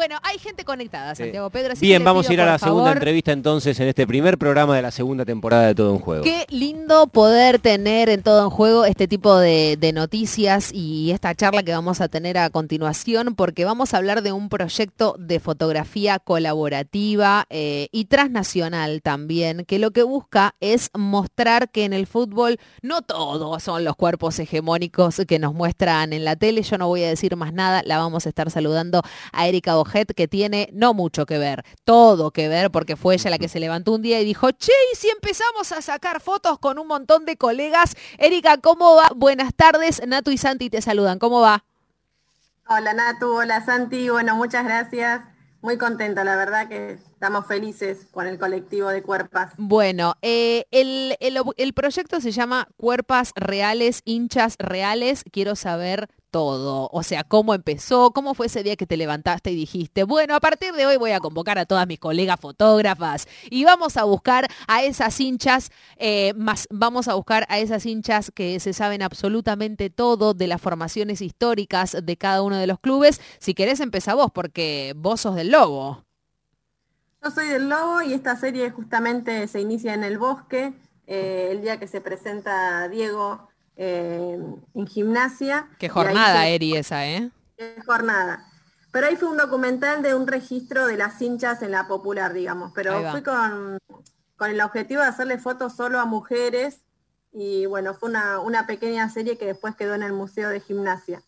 Bueno, hay gente conectada, Santiago Pedro. así Bien, vamos a ir a la segunda entrevista entonces en este primer programa de la segunda temporada de Todo en Juego. Qué lindo poder tener en todo en juego este tipo de, de noticias y esta charla que vamos a tener a continuación, porque vamos a hablar de un proyecto de fotografía colaborativa eh, y transnacional también, que lo que busca es mostrar que en el fútbol no todos son los cuerpos hegemónicos que nos muestran en la tele. Yo no voy a decir más nada, la vamos a estar saludando a Erika Que tiene no mucho que ver, todo que ver, porque fue ella la que se levantó un día y dijo, che, y si empezamos a sacar fotos con un montón de colegas. Erika, ¿cómo va? Buenas tardes, Natu y Santi te saludan, ¿cómo va? Hola Natu, hola Santi, bueno, muchas gracias. Muy contenta, la verdad que estamos felices con el colectivo de Cuerpas. Bueno, eh, el, el proyecto se llama Cuerpas Reales, Hinchas Reales. Quiero saber todo. O sea, cómo empezó, cómo fue ese día que te levantaste y dijiste, bueno, a partir de hoy voy a convocar a todas mis colegas fotógrafas y vamos a buscar a esas hinchas, eh, más, vamos a buscar a esas hinchas que se saben absolutamente todo de las formaciones históricas de cada uno de los clubes. Si querés, empezá vos, porque vos sos del Lobo. Yo soy del Lobo y esta serie justamente se inicia en el bosque, eh, el día que se presenta Diego eh, en gimnasia. Qué jornada, se- Eri, esa, ¿eh? Qué jornada. Pero ahí fue un documental de un registro de las hinchas en la popular, digamos. Pero fui con, con el objetivo de hacerle fotos solo a mujeres y bueno, fue una, una pequeña serie que después quedó en el Museo de Gimnasia.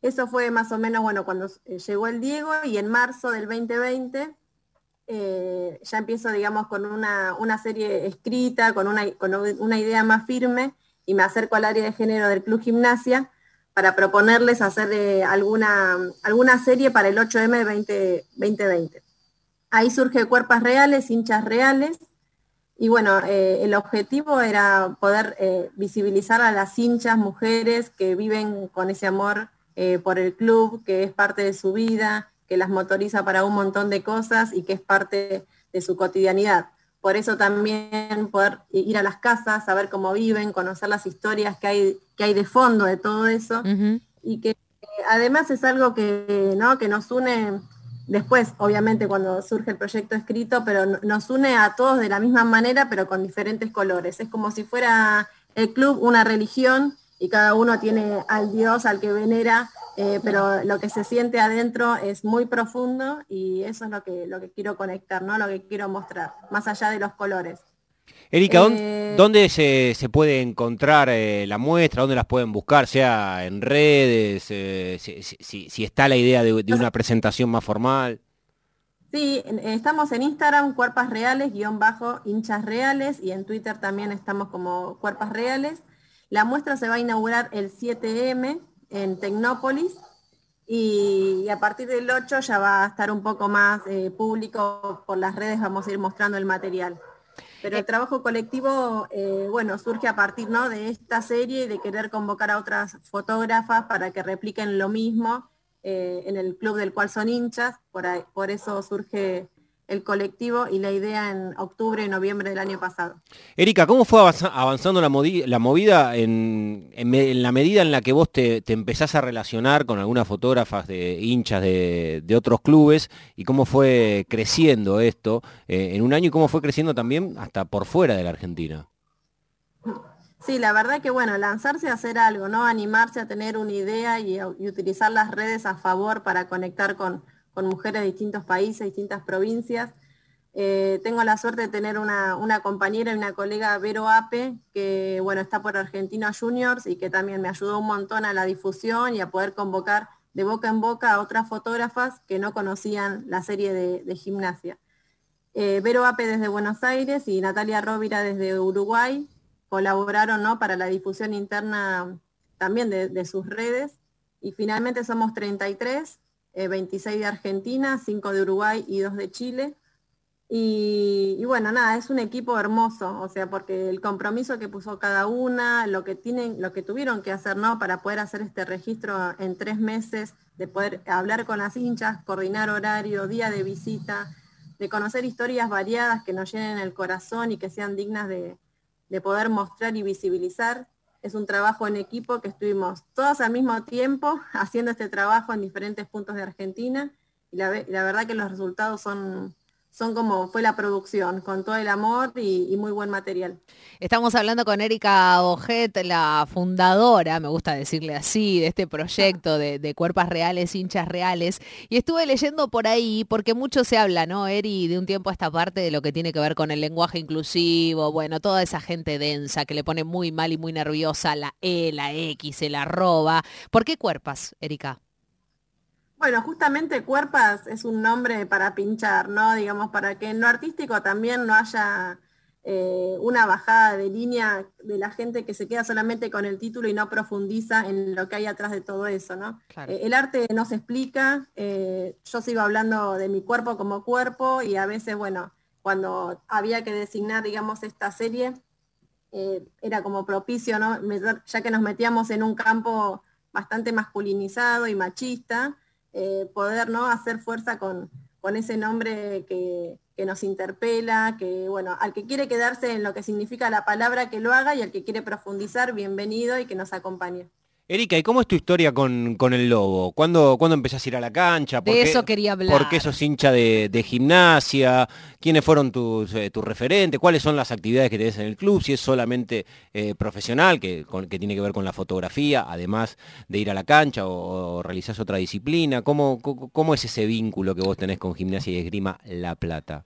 Eso fue más o menos, bueno, cuando eh, llegó el Diego y en marzo del 2020 eh, ya empiezo, digamos, con una, una serie escrita, con una, con una idea más firme y me acerco al área de género del Club Gimnasia para proponerles hacer eh, alguna, alguna serie para el 8M 20, 2020. Ahí surge Cuerpas Reales, hinchas reales, y bueno, eh, el objetivo era poder eh, visibilizar a las hinchas mujeres que viven con ese amor por el club, que es parte de su vida, que las motoriza para un montón de cosas y que es parte de su cotidianidad. Por eso también poder ir a las casas, saber cómo viven, conocer las historias que hay, que hay de fondo de todo eso y que además es algo que, ¿no? que nos une después, obviamente, cuando surge el proyecto escrito, pero no- nos une a todos de la misma manera, pero con diferentes colores. Es como si fuera el club una religión y cada uno tiene al Dios al que venera, eh, pero lo que se siente adentro es muy profundo y eso es lo que, lo que quiero conectar, ¿no? lo que quiero mostrar, más allá de los colores. Erika, ¿dón- Eh, ¿dónde se, se puede encontrar eh, la muestra? ¿Dónde las pueden buscar? Sea en redes, eh, si, si- está la idea de, de una presentación más formal. Sí, estamos en Instagram, Cuerpas Reales, guion bajo, hinchas reales, y en Twitter también estamos como Cuerpas Reales. La muestra se va a inaugurar el 7M en Tecnópolis y, y a partir del 8 ya va a estar un poco más eh, público por las redes, vamos a ir mostrando el material. Pero el trabajo colectivo, eh, bueno, surge a partir ¿no? de esta serie y de querer convocar a otras fotógrafas para que repliquen lo mismo eh, en el club del cual son hinchas, por, ahí- por eso surge el colectivo y la idea en octubre y noviembre del año pasado. Erika, ¿cómo fue avanza- avanzando la, la movida en, en me- en la medida en la que vos te, te empezás a relacionar con algunas fotógrafas de hinchas de, de otros clubes y cómo fue creciendo esto eh, en un año y cómo fue creciendo también hasta por fuera de la Argentina? Sí, la verdad que bueno, lanzarse a hacer algo, ¿no? Animarse a tener una idea y utilizar las redes a favor para conectar con, con mujeres de distintos países, distintas provincias. Eh, tengo la suerte de tener una, compañera y una colega, Vero Ape, que bueno, está por Argentinos Juniors y que también me ayudó un montón a la difusión y a poder convocar de boca en boca a otras fotógrafas que no conocían la serie de, de gimnasia. Eh, Vero Ape desde Buenos Aires y Natalia Rovira desde Uruguay colaboraron ¿no? para la difusión interna también de, de sus redes. Y finalmente somos 33, eh, 26 de Argentina, 5 de Uruguay y 2 de Chile. Y, bueno, nada, es un equipo hermoso, o sea, porque el compromiso que puso cada una, lo que tienen, lo que tuvieron que hacer, ¿no? Para poder hacer este registro en tres meses, de poder hablar con las hinchas, coordinar horario, día de visita, de conocer historias variadas que nos llenen el corazón y que sean dignas de poder mostrar y visibilizar. Es un trabajo en equipo que estuvimos todos al mismo tiempo haciendo este trabajo en diferentes puntos de Argentina. Y la, la verdad que los resultados son, son como fue la producción, con todo el amor y, muy buen material. Estamos hablando con Erika Ojet, la fundadora, me gusta decirle así, de este proyecto de, de, cuerpas reales, hinchas reales. Y estuve leyendo por ahí, porque mucho se habla, ¿no, Eri, de un tiempo a esta parte de lo que tiene que ver con el lenguaje inclusivo, bueno, toda esa gente densa que le pone muy mal y muy nerviosa la E, la X, el arroba. ¿Por qué cuerpas, Erika? Bueno, justamente Cuerpas es un nombre para pinchar, ¿no? Digamos, para que en lo artístico también no haya eh, una bajada de línea de la gente que se queda solamente con el título y no profundiza en lo que hay atrás de todo eso, ¿no? Eh, el arte no se explica, eh, yo sigo hablando de mi cuerpo como cuerpo y a veces, bueno, cuando había que designar, digamos, esta serie, era como propicio, ¿no? Ya que nos metíamos en un campo bastante masculinizado y machista, eh, poder ¿no? hacer fuerza con, con ese nombre que, que, nos interpela, que bueno, al que quiere quedarse en lo que significa la palabra que lo haga y al que quiere profundizar, bienvenido y que nos acompañe. Erika, ¿y cómo es tu historia con, el Lobo? ¿Cuándo, ¿Cuándo, empezás a ir a la cancha? de eso quería hablar. ¿Por qué sos hincha de, gimnasia? ¿Quiénes fueron tus, eh, referentes? ¿Cuáles son las actividades que tenés en el club? Si es solamente eh, profesional, que, que, tiene que ver con la fotografía, además de ir a la cancha o, realizás otra disciplina. ¿Cómo, ¿Cómo, es ese vínculo que vos tenés con gimnasia y esgrima La Plata?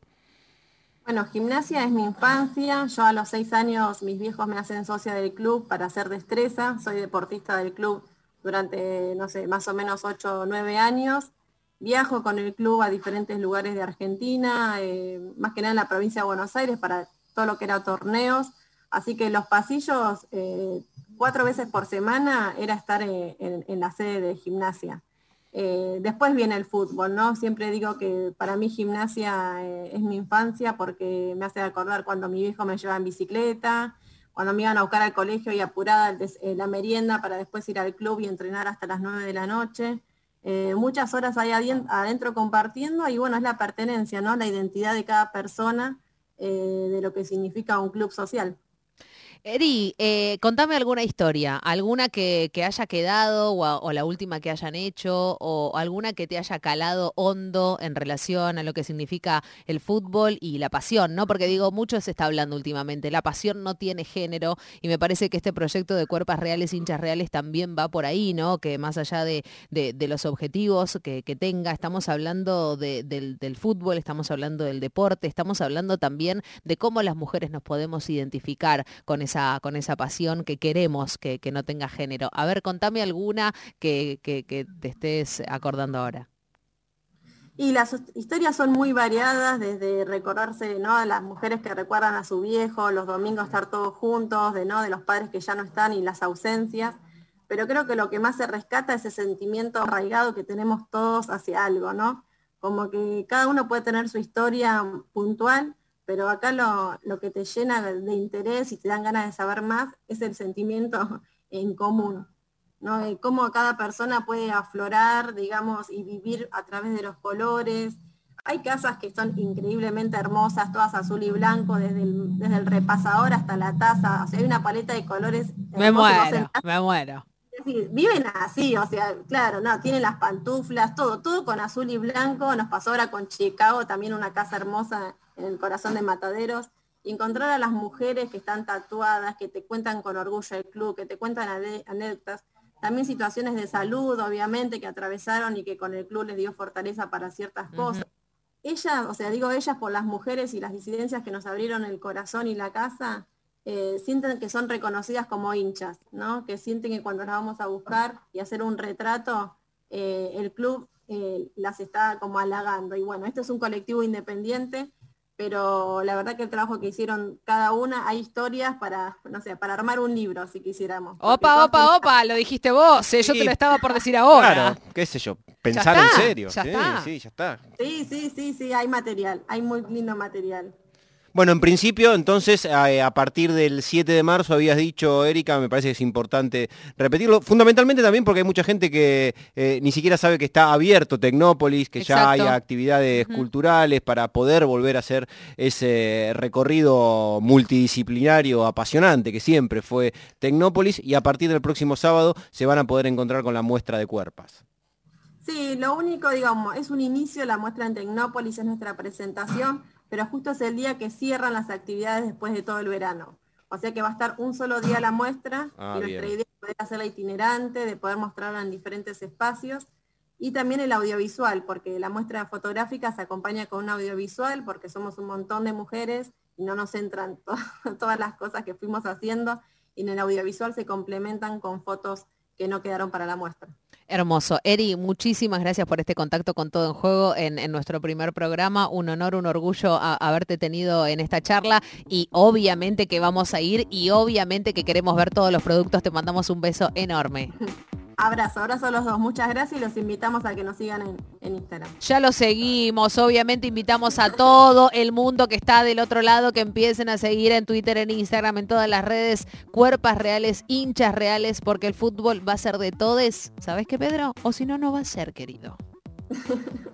Bueno, gimnasia es mi infancia. Yo a los seis años mis viejos me hacen socia del club para hacer destreza. Soy deportista del club durante, no sé, más o menos ocho o nueve años. Viajo con el club a diferentes lugares de Argentina, eh, más que nada en la provincia de Buenos Aires para todo lo que era torneos. Así que los pasillos, eh, cuatro veces por semana, era estar eh, en la sede de gimnasia. Eh, después viene el fútbol, ¿no? Siempre digo que para mí gimnasia eh, es mi infancia porque me hace acordar cuando mi viejo me llevaba en bicicleta, cuando me iban a buscar al colegio y apurada eh, la merienda para después ir al club y entrenar hasta las 9 de la noche. muchas horas ahí adentro compartiendo y bueno, es la pertenencia, ¿no? La identidad de cada persona de lo que significa un club social. Eri, eh, contame alguna historia, alguna que, haya quedado o, la última que hayan hecho o alguna que te haya calado hondo en relación a lo que significa el fútbol y la pasión, ¿no? Porque digo, mucho se está hablando últimamente, la pasión no tiene género y me parece que este proyecto de cuerpas reales, hinchas reales también va por ahí, ¿no? Que más allá de, los objetivos que, tenga, estamos hablando del, fútbol, estamos hablando del deporte, estamos hablando también de cómo las mujeres nos podemos identificar con con esa pasión que queremos que, no tenga género. A ver, contame alguna que, te estés acordando ahora. Y las historias son muy variadas, desde recordarse ¿no? de las mujeres que recuerdan a su viejo, los domingos estar todos juntos, de, ¿no? de los padres que ya no están y las ausencias. Pero creo que lo que más se rescata es ese sentimiento arraigado que tenemos todos hacia algo, ¿no? Como que cada uno puede tener su historia puntual, pero acá lo, que te llena de, interés y te dan ganas de saber más es el sentimiento en común, ¿no? Cómo cada persona puede aflorar, digamos, y vivir a través de los colores. Hay casas que son increíblemente hermosas, todas azul y blanco, desde el, desde el repasador hasta la taza. O sea, hay una paleta de colores. Me muero, me muero. Es decir, viven así, o sea, claro, no, tienen las pantuflas, todo, todo con azul y blanco. Nos pasó ahora con Chicago, también una casa hermosa en el corazón de Mataderos, y encontrar a las mujeres que están tatuadas, que te cuentan con orgullo el club, que te cuentan anécdotas, también situaciones de salud, obviamente, que atravesaron y que con el club les dio fortaleza para ciertas cosas. Ellas, o sea, digo ellas por las mujeres y las disidencias que nos abrieron el corazón y la casa, eh, sienten que son reconocidas como hinchas, ¿no? Que sienten que cuando las vamos a buscar y hacer un retrato, eh, el club eh, las está como halagando. Y bueno, este es un colectivo independiente pero la verdad que el trabajo que hicieron cada una, hay historias para, no sé, para armar un libro, si quisiéramos. Opa, opa, opa, lo dijiste vos, eh, yo te lo estaba por decir ahora. Claro, qué sé yo, pensar en serio. Ya sí, está. sí, ya está. Sí, sí, sí, sí, hay material, hay muy lindo material. Bueno, en principio, entonces, eh, a, partir del 7 de marzo habías dicho, Erika, me parece que es importante repetirlo, fundamentalmente también porque hay mucha gente que eh, ni siquiera sabe que está abierto Tecnópolis, que ya hay actividades culturales para poder volver a hacer ese recorrido multidisciplinario apasionante que siempre fue Tecnópolis y a partir del próximo sábado se van a poder encontrar con la muestra de cuerpas. Sí, lo único, digamos, es un inicio, la muestra en Tecnópolis es nuestra presentación, pero justo es el día que cierran las actividades después de todo el verano. O sea que va a estar un solo día la muestra Ah, y nuestra bien. idea es poder hacerla itinerante, de poder mostrarla en diferentes espacios y también el audiovisual, porque la muestra fotográfica se acompaña con un audiovisual porque somos un montón de mujeres y no nos entran to- todas las cosas que fuimos haciendo y en el audiovisual se complementan con fotos que no quedaron para la muestra. Hermoso. Eri, muchísimas gracias por este contacto con Todo en Juego en, nuestro primer programa. Un honor, un orgullo haberte tenido en esta charla y obviamente que vamos a ir y obviamente que queremos ver todos los productos. Te mandamos un beso enorme. Abrazo, abrazo a los dos. Muchas gracias y los invitamos a que nos sigan en, en Instagram. Ya lo seguimos, obviamente invitamos a todo el mundo que está del otro lado que empiecen a seguir en Twitter, en Instagram, en todas las redes, cuerpas reales, hinchas reales, porque el fútbol va a ser de todes. ¿Sabes qué, Pedro? O si no, no va a ser, querido.